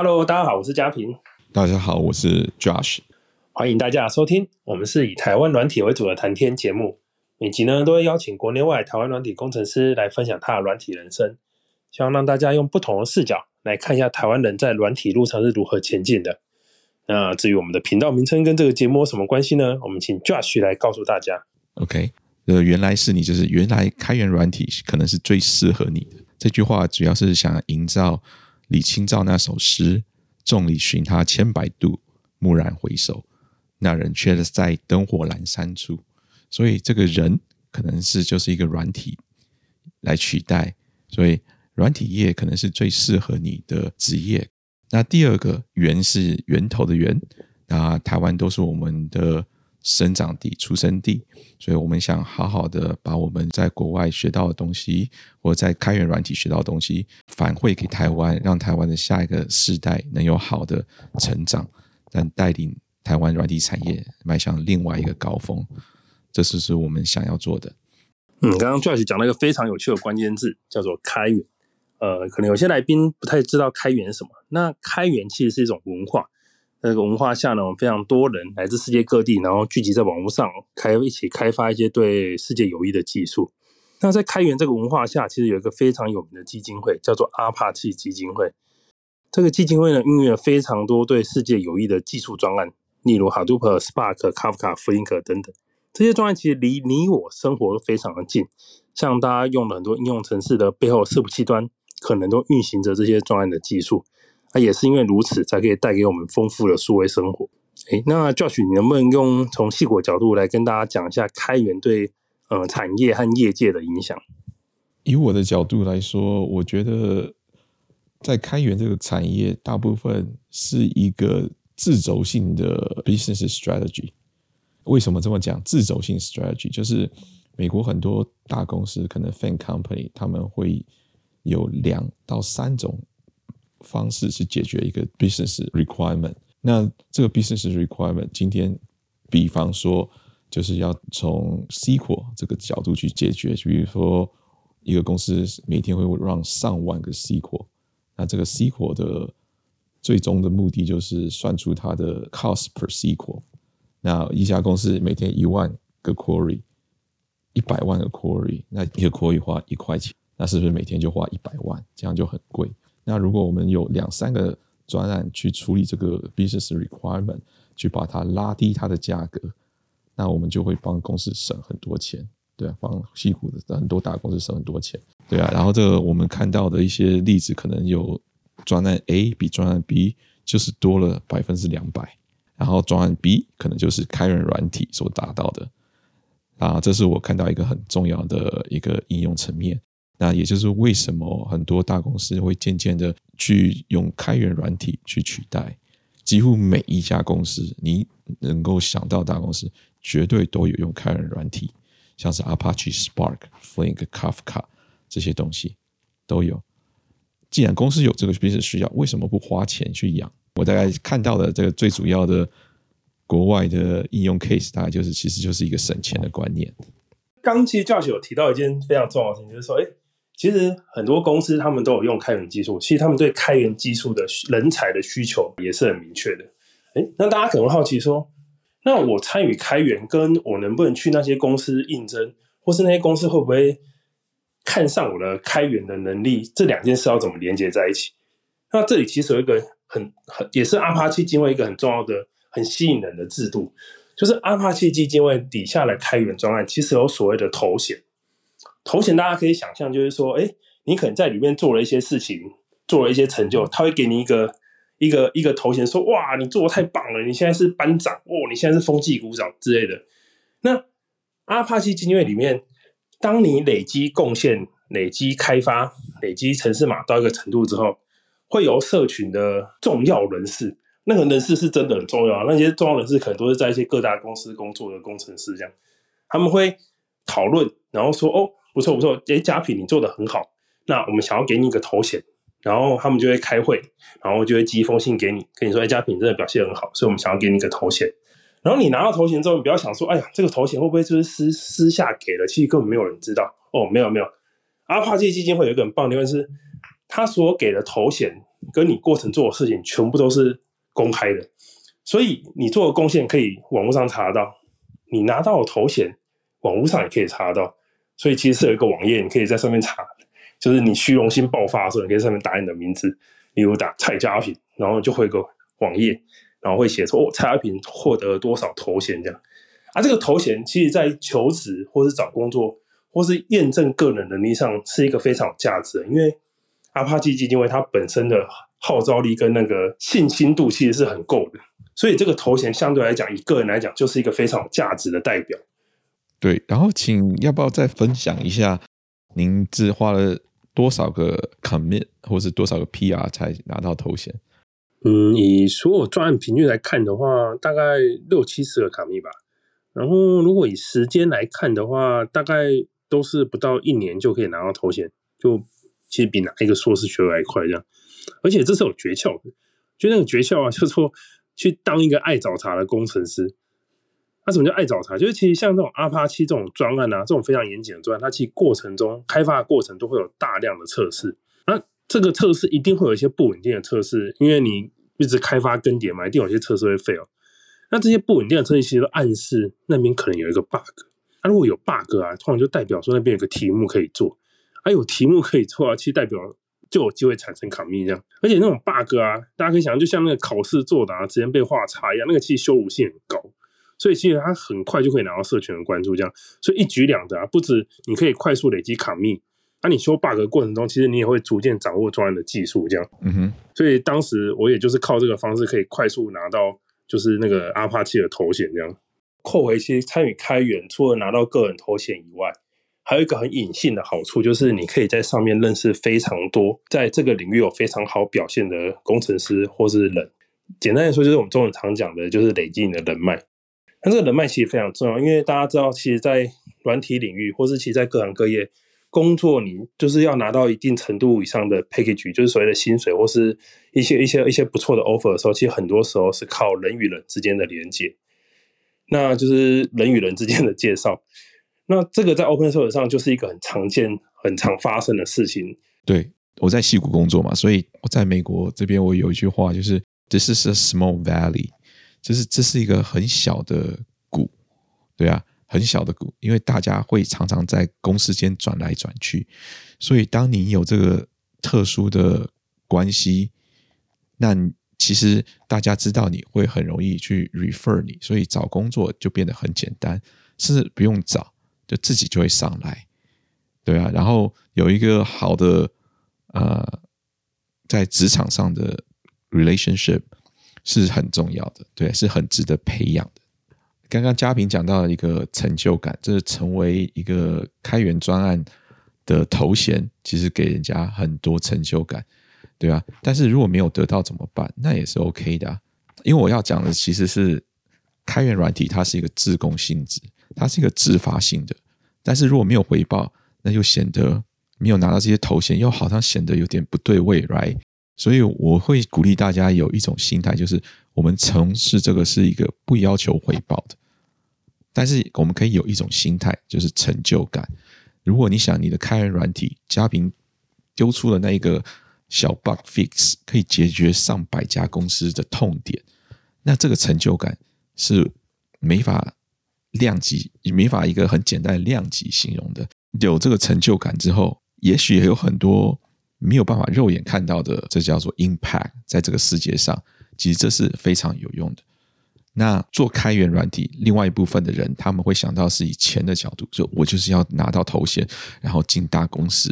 Hello，大家好，我是嘉平。大家好，我是 Josh。欢迎大家收听，我们是以台湾软体为主的谈天节目。每集呢，都会邀请国内外台湾软体工程师来分享他的软体人生，希望让大家用不同的视角来看一下台湾人在软体路上是如何前进的。那至于我们的频道名称跟这个节目有什么关系呢？我们请 Josh 来告诉大家。OK，呃，原来是你，就是原来开源软体可能是最适合你的。这句话主要是想营造李清照那首诗：“众里寻他千百度，蓦然回首，那人却在灯火阑珊处。”所以这个人可能是就是一个软体来取代，所以软体业可能是最适合你的职业。那第二个源是源头的源，那台湾都是我们的生长地、出生地，所以我们想好好的把我们在国外学到的东西，或在开源软体学到的东西反馈给台湾，让台湾的下一个世代能有好的成长，但带领台湾软体产业迈向另外一个高峰，这是是我们想要做的。嗯，刚刚 Josh 讲了一个非常有趣的关键字，叫做开源。呃，可能有些来宾不太知道开源是什么。那开源其实是一种文化，那个文化下呢，我们非常多人来自世界各地，然后聚集在网络上开一起开发一些对世界有益的技术。那在开源这个文化下，其实有一个非常有名的基金会，叫做阿帕契基金会。这个基金会呢，运用了非常多对世界有益的技术专案，例如 Hadoop、Spark、Kafka、Flink 等等。这些专案其实离你我生活都非常的近，像大家用了很多应用程式的背后伺服器端。可能都运行着这些专案的技术，那也是因为如此，才可以带给我们丰富的数位生活。诶，那 Josh，你能不能用从细果角度来跟大家讲一下开源对呃产业和业界的影响？以我的角度来说，我觉得在开源这个产业，大部分是一个自轴性的 business strategy。为什么这么讲？自轴性 strategy 就是美国很多大公司，可能 fan company 他们会。有两到三种方式去解决一个 business requirement。那这个 business requirement，今天比方说就是要从 SQL 这个角度去解决，比如说一个公司每天会让上万个 SQL，那这个 SQL 的最终的目的就是算出它的 cost per SQL。那一家公司每天一万个 query，一百万个 query，那一个 query 花一块钱。那是不是每天就花一百万，这样就很贵？那如果我们有两三个专案去处理这个 business requirement，去把它拉低它的价格，那我们就会帮公司省很多钱，对啊，帮西谷的很多大公司省很多钱，对啊。然后这个我们看到的一些例子，可能有专案 A 比专案 B 就是多了百分之两百，然后专案 B 可能就是开源软体所达到的啊，这是我看到一个很重要的一个应用层面。那也就是为什么很多大公司会渐渐的去用开源软体去取代，几乎每一家公司你能够想到大公司绝对都有用开源软体，像是 Apache Spark、Flink、Kafka 这些东西都有。既然公司有这个 business 需要，为什么不花钱去养？我大概看到的这个最主要的国外的应用 case，大概就是其实就是一个省钱的观念。刚其实 Josh 有提到一件非常重要的事情，就是说，哎。其实很多公司他们都有用开源技术，其实他们对开源技术的人才的需求也是很明确的。诶，那大家可能好奇说，那我参与开源，跟我能不能去那些公司应征，或是那些公司会不会看上我的开源的能力？这两件事要怎么连接在一起？那这里其实有一个很很也是阿帕契基金会一个很重要的、很吸引人的制度，就是阿帕契基金会底下的开源专案，其实有所谓的头衔。头衔大家可以想象，就是说，哎，你可能在里面做了一些事情，做了一些成就，他会给你一个一个一个头衔，说，哇，你做的太棒了，你现在是班长，哦，你现在是风纪股长之类的。那阿帕奇基金会里面，当你累积贡献、累积开发、累积城市码到一个程度之后，会由社群的重要人士，那个人士是真的很重要，那些重要人士可能都是在一些各大公司工作的工程师，这样他们会讨论，然后说，哦。不错不错，诶，佳品你做的很好，那我们想要给你一个头衔，然后他们就会开会，然后就会寄一封信给你，跟你说，诶，佳品真的表现很好，所以我们想要给你一个头衔。然后你拿到头衔之后，你不要想说，哎呀，这个头衔会不会就是私私下给了？其实根本没有人知道。哦，没有没有，阿帕契基金会有一个很棒的地方是，他所给的头衔跟你过程做的事情全部都是公开的，所以你做的贡献可以网络上查得到，你拿到的头衔网络上也可以查得到，所以其实是有一个网页，你可以在上面查，就是你虚荣心爆发的时候，你可以在上面打你的名字，例如打蔡家平，然后就会有个网页，然后会写说哦，蔡家平获得了多少头衔这样。啊，这个头衔其实，在求职或是找工作，或是验证个人能力上，是一个非常有价值的。因为阿帕奇基金会它本身的号召力跟那个信心度其实是很够的，所以这个头衔相对来讲，以个人来讲，就是一个非常有价值的代表。对，然后请要不要再分享一下，您只花了多少个 commit，或是多少个 PR 才拿到头衔？嗯，以所有专案频率来看的话，大概六七十个卡密吧。然后，如果以时间来看的话，大概都是不到一年就可以拿到头衔，就其实比拿一个硕士学位还快这样。而且这是有诀窍的，就那个诀窍啊，就是说去当一个爱找茬的工程师。那什么叫爱找茬？就是其实像这种阿帕奇这种专案啊，这种非常严谨的专案，它其实过程中开发的过程都会有大量的测试。那这个测试一定会有一些不稳定的测试，因为你一直开发更迭嘛，一定有些测试会 fail。那这些不稳定的测试其实都暗示那边可能有一个 bug。那、如果有 bug 啊，通常就代表说那边有个题目可以做。啊，有题目可以做啊，其实代表就有机会产生 commit 这样。而且那种 bug 啊，大家可以想象，就像那个考试作答直接被画叉一样，那个其实羞辱性很高。所以其实他很快就可以拿到社群的关注，这样。所以一举两得啊，不止你可以快速累积 commit，那你修 bug 的过程中，其实你也会逐渐掌握专案的技术，这样。嗯哼。所以当时我也就是靠这个方式，可以快速拿到。就是那个阿帕奇的头衔这样，扣回去参与开源，除了拿到个人头衔以外，还有一个很隐性的好处，就是你可以在上面认识非常多在这个领域有非常好表现的工程师或是人。简单来说，就是我们中文常讲的，就是累积你的人脉。那这个人脉其实非常重要，因为大家知道，其实，在软体领域，或是其实在各行各业。工作你就是要拿到一定程度以上的 package，就是所谓的薪水或是一些一些一些不错的 offer 的时候，其实很多时候是靠人与人之间的连接，那就是人与人之间的介绍。那这个在 open source 上就是一个很常见、很常发生的事情。对，我在矽谷工作嘛，所以我在美国这边，我有一句话就是 “This is a small valley”，就是这是一个很小的股，对啊。很小的股，因为大家会常常在公司间转来转去，所以当你有这个特殊的关系，那其实大家知道你会很容易去 refer 你，所以找工作就变得很简单，甚至不用找，就自己就会上来，对啊。然后有一个好的呃，在职场上的 relationship 是很重要的，对，是很值得培养的。刚刚嘉平讲到了一个成就感，就是成为一个开源专案的头衔，其实给人家很多成就感，对吧？但是如果没有得到怎么办？那也是 OK 的，因为我要讲的其实是开源软体，它是一个自贡性质，它是一个自发性的。但是如果没有回报，那就显得没有拿到这些头衔，又好像显得有点不对味，right？所以我会鼓励大家有一种心态，就是我们从事这个是一个不要求回报的，但是我们可以有一种心态，就是成就感。如果你想你的开源软体，嘉平丢出了那一个小 bug fix，可以解决上百家公司的痛点，那这个成就感是没法量级，没法一个很简单的量级形容的。有这个成就感之后，也许也有很多。没有办法肉眼看到的，这叫做 impact，在这个世界上，其实这是非常有用的。那做开源软体，另外一部分的人，他们会想到是以钱的角度，就我就是要拿到头衔，然后进大公司。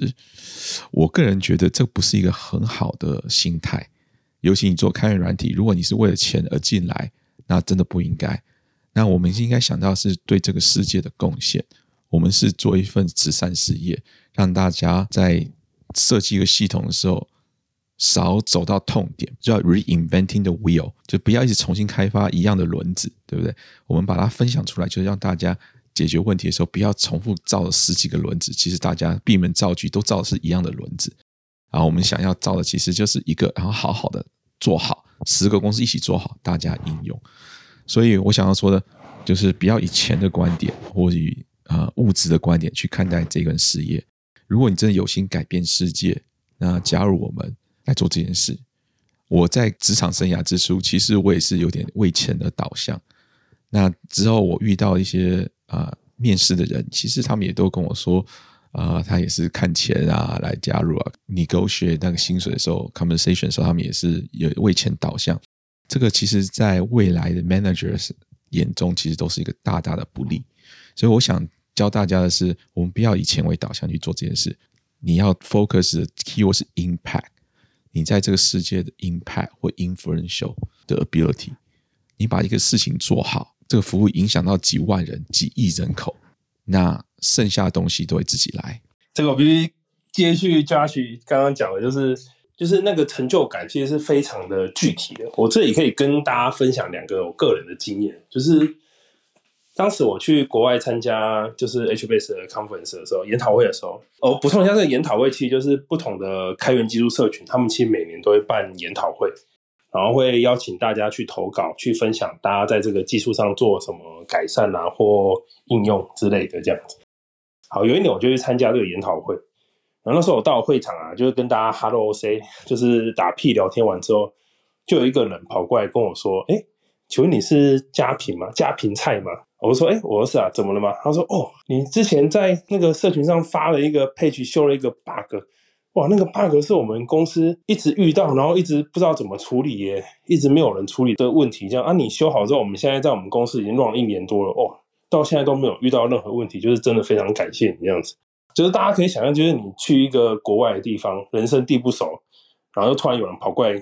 我个人觉得这不是一个很好的心态，尤其你做开源软体，如果你是为了钱而进来，那真的不应该。那我们应该想到是对这个世界的贡献，我们是做一份慈善事业，让大家在。设计一个系统的时候，少走到痛点，就要 reinventing the wheel，就不要一直重新开发一样的轮子，对不对？我们把它分享出来，就是让大家解决问题的时候，不要重复造了十几个轮子。其实大家闭门造车都造的是一样的轮子，然后我们想要造的其实就是一个，然后好好的做好，十个公司一起做好，大家应用。所以我想要说的，就是不要以钱的观点，或以啊物质的观点去看待这个事业。如果你真的有心改变世界，那加入我们来做这件事。我在职场生涯之初，其实我也是有点为钱的导向。那之后我遇到一些啊、呃、面试的人，其实他们也都跟我说，啊、呃，他也是看钱啊来加入啊。negotiate 那个薪水的时候，compensation 的时候，他们也是有为钱导向。这个其实在未来的 managers 眼中，其实都是一个大大的不利。所以我想教大家的是，我们不要以钱为导向去做这件事。你要 focus 的 keyword 是 impact，你在这个世界的 impact 或 influential 的 ability，你把一个事情做好，这个服务影响到几万人、几亿人口，那剩下的东西都会自己来。这个我必须接续 Josh 刚刚讲的，就是就是那个成就感，其实是非常的具体的。我这里可以跟大家分享两个我个人的经验，就是。当时我去国外参加就是 HBase 的 conference 的时候，研讨会的时候，哦，补充一下，这个研讨会其实就是不同的开源技术社群，他们其实每年都会办研讨会，然后会邀请大家去投稿，去分享大家在这个技术上做什么改善啊或应用之类的这样子。好，有一年我就去参加这个研讨会，然后那时候我到会场啊，就是跟大家 hello say，就是打屁聊天完之后，就有一个人跑过来跟我说：“哎，请问你是家平吗？家平菜吗？”我说：“哎、我说是啊，怎么了吗？”他说：“哦，你之前在那个社群上发了一个 page，修了一个 bug，哇，那个 bug 是我们公司一直遇到，然后一直不知道怎么处理耶，一直没有人处理的问题。这样啊，你修好之后，我们现在在我们公司已经用了一年多了，哦，到现在都没有遇到任何问题，就是真的非常感谢你这样子。就是大家可以想象，就是你去一个国外的地方，人生地不熟，然后又突然有人跑过来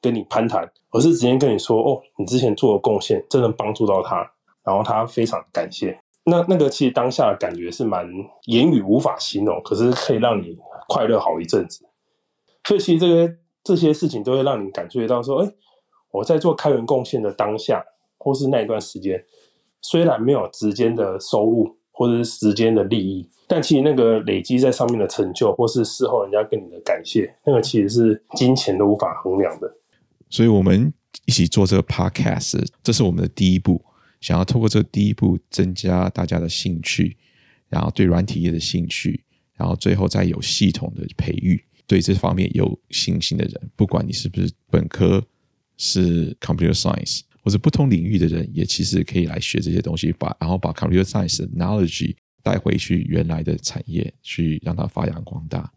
跟你攀谈，而是直接跟你说，哦，你之前做的贡献真的帮助到他。”然后他非常感谢，那那个其实当下的感觉是蛮言语无法形容，可是可以让你快乐好一阵子。所以其实这些这些事情都会让你感觉到说，哎，我在做开源贡献的当下，或是那一段时间，虽然没有直接的收入或者是时间的利益，但其实那个累积在上面的成就，或是事后人家跟你的感谢，那个其实是金钱都无法衡量的。所以我们一起做这个 podcast，这是我们的第一步。想要透过这第一步增加大家的兴趣，然后对软体业的兴趣，然后最后再有系统的培育对这方面有信心的人，不管你是不是本科是 computer science 或者不同领域的人，也其实可以来学这些东西，把然后把 computer science 的 knowledge 带回去原来的产业去让它发扬光大。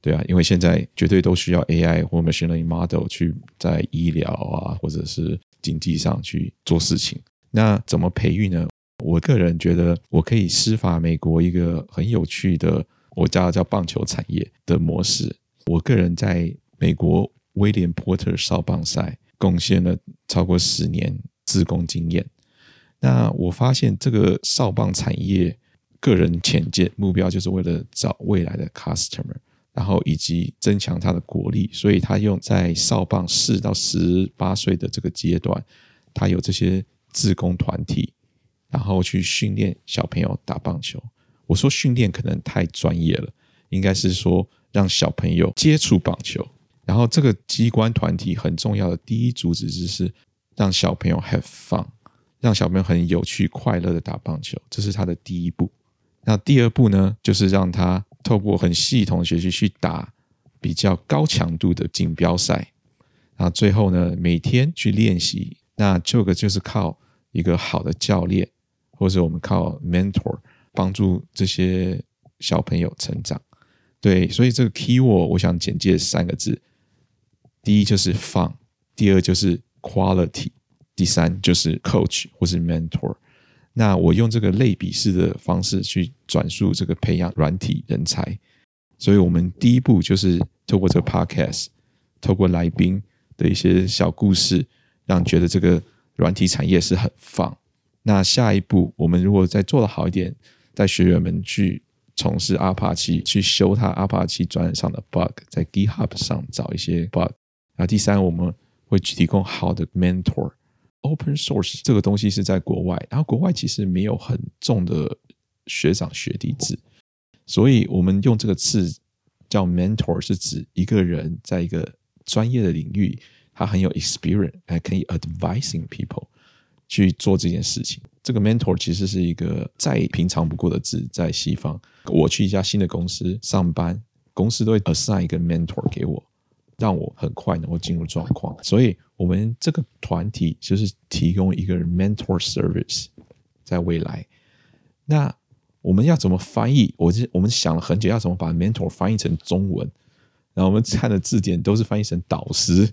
对啊，因为现在绝对都需要 AI 或 machine learning model 去在医疗啊或者是经济上去做事情。那怎么培育呢？我个人觉得，我可以施法美国一个很有趣的，我叫叫棒球产业的模式。我个人在美国威廉波特少棒赛贡献了超过十年自工经验。那我发现这个少棒产业，个人浅见目标就是为了找未来的 customer，然后以及增强他的国力。所以他用在少棒四到十八岁的这个阶段，他有这些。志工团体，然后去训练小朋友打棒球。我说训练可能太专业了，应该是说让小朋友接触棒球。然后这个机关团体很重要的第一主旨就是让小朋友 have fun，让小朋友很有趣、快乐的打棒球，这是他的第一步。那第二步呢，就是让他透过很系统的学习去打比较高强度的锦标赛。然后最后呢，每天去练习。那这个就是靠一个好的教练，或者我们靠 mentor 帮助这些小朋友成长。对，所以这个 keyword 我想简介三个字：第一就是 fun，第二就是 quality，第三就是 coach 或是 mentor。那我用这个类比式的方式去转述这个培养软体人才。所以我们第一步就是透过这个 podcast，透过来宾的一些小故事。让你觉得这个软体产业是很 fun。那下一步，我们如果再做得好一点，带学员们去从事阿帕奇，去修他阿帕奇专业上的 bug，在 GitHub 上找一些 bug。那第三，我们会去提供好的 mentor。Open source 这个东西是在国外，然后国外其实没有很重的学长学弟制，所以我们用这个词叫 mentor，是指一个人在一个专业的领域。他很有 experience，还可以 advising people 去做这件事情。这个 mentor 其实是一个再平常不过的字，在西方。我去一家新的公司上班，公司都会 assign 一个 mentor 给我，让我很快能够进入状况。所以，我们这个团体就是提供一个 mentor service，在未来。那我们要怎么翻译？我是我们想了很久，要怎么把 mentor 翻译成中文？然后我们看的字典都是翻译成导师，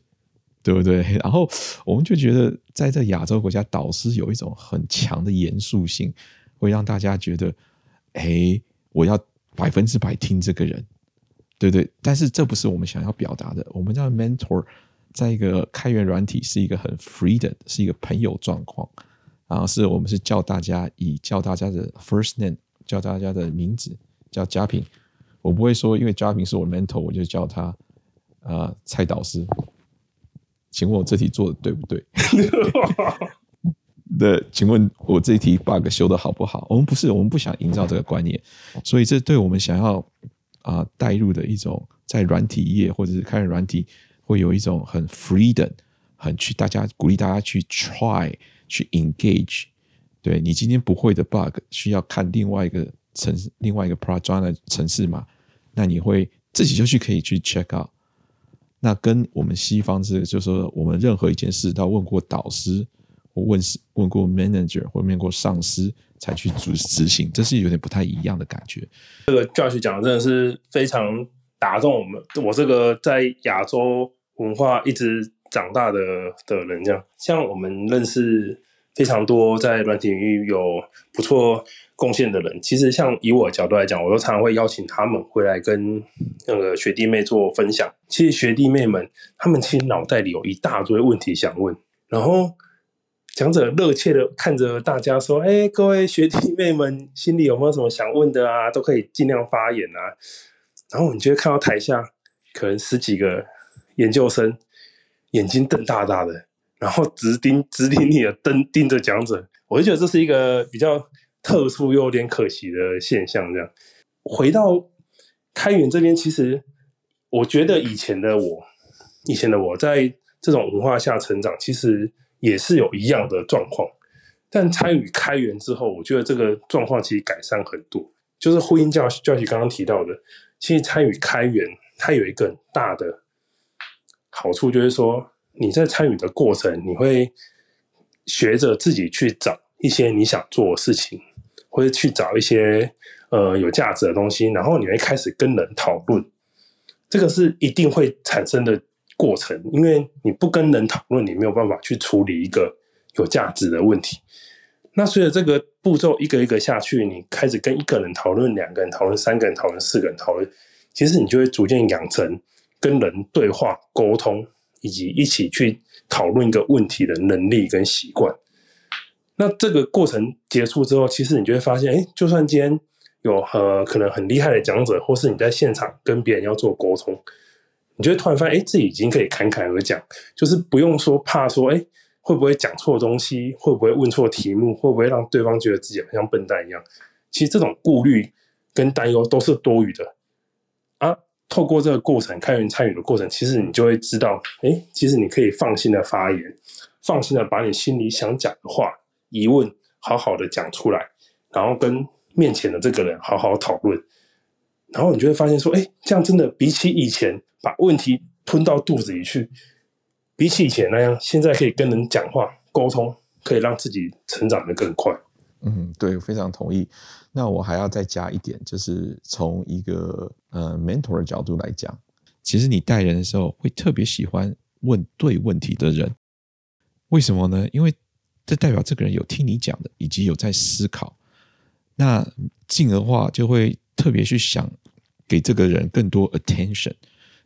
对不对？然后我们就觉得，在这亚洲国家，导师有一种很强的严肃性，会让大家觉得，哎，我要百分之百听这个人，对对。但是这不是我们想要表达的。我们叫 mentor，在一个开源软体是一个很 free 的，是一个朋友状况。然后是我们是叫大家以叫大家的 first name，叫大家的名字，叫嘉平。我不会说，因为嘉平是我的 mentor，我就叫他啊、呃、蔡导师。请问我这题做的对不对？对，请问我这题 bug 修的好不好？我们不是，我们不想营造这个观念，所以这对我们想要啊、呃、带入的一种在软体业或者是开软体，会有一种很 freedom，很去大家鼓励大家去 try 去 engage。对，你今天不会的 bug，需要看另外一个。城市另外一个 project 的城市嘛，那你会自己就去可以去 check out。那跟我们西方是，就是说我们任何一件事都要问过导师，或问问过 manager，或问过上司才去执执行，这是有点不太一样的感觉。这个 Josh 讲的真的是非常打动我们，我这个在亚洲文化一直长大的的人，这样像我们认识非常多在软体领域有不错。贡献的人，其实像以我的角度来讲，我都常常会邀请他们回来跟那个学弟妹做分享。其实学弟妹们，他们其实脑袋里有一大堆问题想问，然后讲者热切的看着大家说：“哎，各位学弟妹们，心里有没有什么想问的啊？都可以尽量发言啊。”然后你就会看到台下可能十几个研究生眼睛瞪大大的，然后直盯直盯你的瞪盯着讲者，我就觉得这是一个比较。特殊又有点可惜的现象，这样回到开源这边，其实我觉得以前的我，以前的我在这种文化下成长，其实也是有一样的状况。但参与开源之后，我觉得这个状况其实改善很多。就是呼应教教学刚刚提到的，其实参与开源，它有一个很大的好处，就是说你在参与的过程，你会学着自己去找一些你想做的事情。或者去找一些呃有价值的东西，然后你会开始跟人讨论，这个是一定会产生的过程，因为你不跟人讨论，你没有办法去处理一个有价值的问题。那随着这个步骤一个一个下去，你开始跟一个人讨论，两个人讨论，三个人讨论，四个人讨论，其实你就会逐渐养成跟人对话、沟通，以及一起去讨论一个问题的能力跟习惯。那这个过程结束之后，其实你就会发现，哎，就算今天有呃可能很厉害的讲者，或是你在现场跟别人要做沟通，你就会突然发现，哎，自己已经可以侃侃而讲，就是不用说怕说，哎，会不会讲错东西，会不会问错题目，会不会让对方觉得自己好像笨蛋一样？其实这种顾虑跟担忧都是多余的啊。透过这个过程，开源参与的过程，其实你就会知道，哎，其实你可以放心的发言，放心的把你心里想讲的话。疑问好好的讲出来，然后跟面前的这个人好好讨论，然后你就会发现说，哎，这样真的比起以前把问题吞到肚子里去，比起以前那样，现在可以跟人讲话沟通，可以让自己成长得更快。嗯，对，非常同意。那我还要再加一点，就是从一个呃 mentor 的角度来讲，其实你带人的时候会特别喜欢问对问题的人，为什么呢？因为这代表这个人有听你讲的，以及有在思考，那进而话就会特别去想给这个人更多 attention，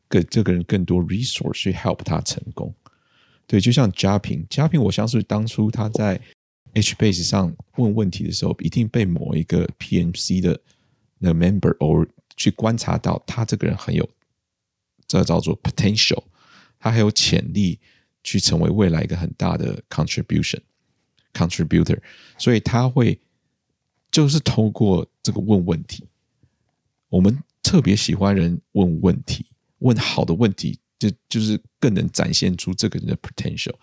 给这个人更多 resource 去 help 他成功。对，就像嘉平，嘉平，我相信当初他在 HBase 上问问题的时候，一定被某一个 PMC 的那 member or 去观察到他这个人很有，这叫做 potential，他还有潜力去成为未来一个很大的 contribution。contributor，所以他会就是透过这个问问题，我们特别喜欢人问问题，问好的问题，就就是更能展现出这个人的 potential。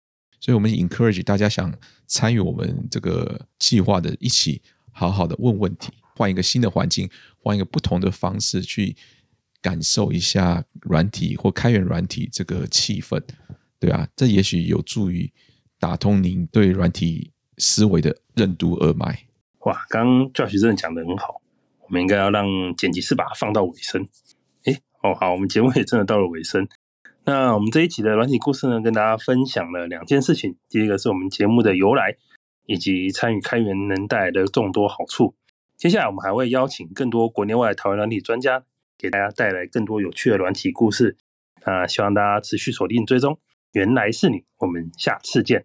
所以，我们 encourage 大家想参与我们这个计划的，一起好好的问问题，换一个新的环境，换一个不同的方式去感受一下软体或开源软体这个气氛，对啊，这也许有助于打通您对软体思维的任督二脉。哇，刚刚 Josh 真的讲得很好，我们应该要让剪辑师把它放到尾声。诶，哦好，我们节目也真的到了尾声。那我们这一期的软体故事呢，跟大家分享了两件事情。第一个是我们节目的由来，以及参与开源能带来的众多好处。接下来我们还会邀请更多国内外台湾软体专家，给大家带来更多有趣的软体故事。啊，希望大家持续锁定追踪。原来是你，我们下次见。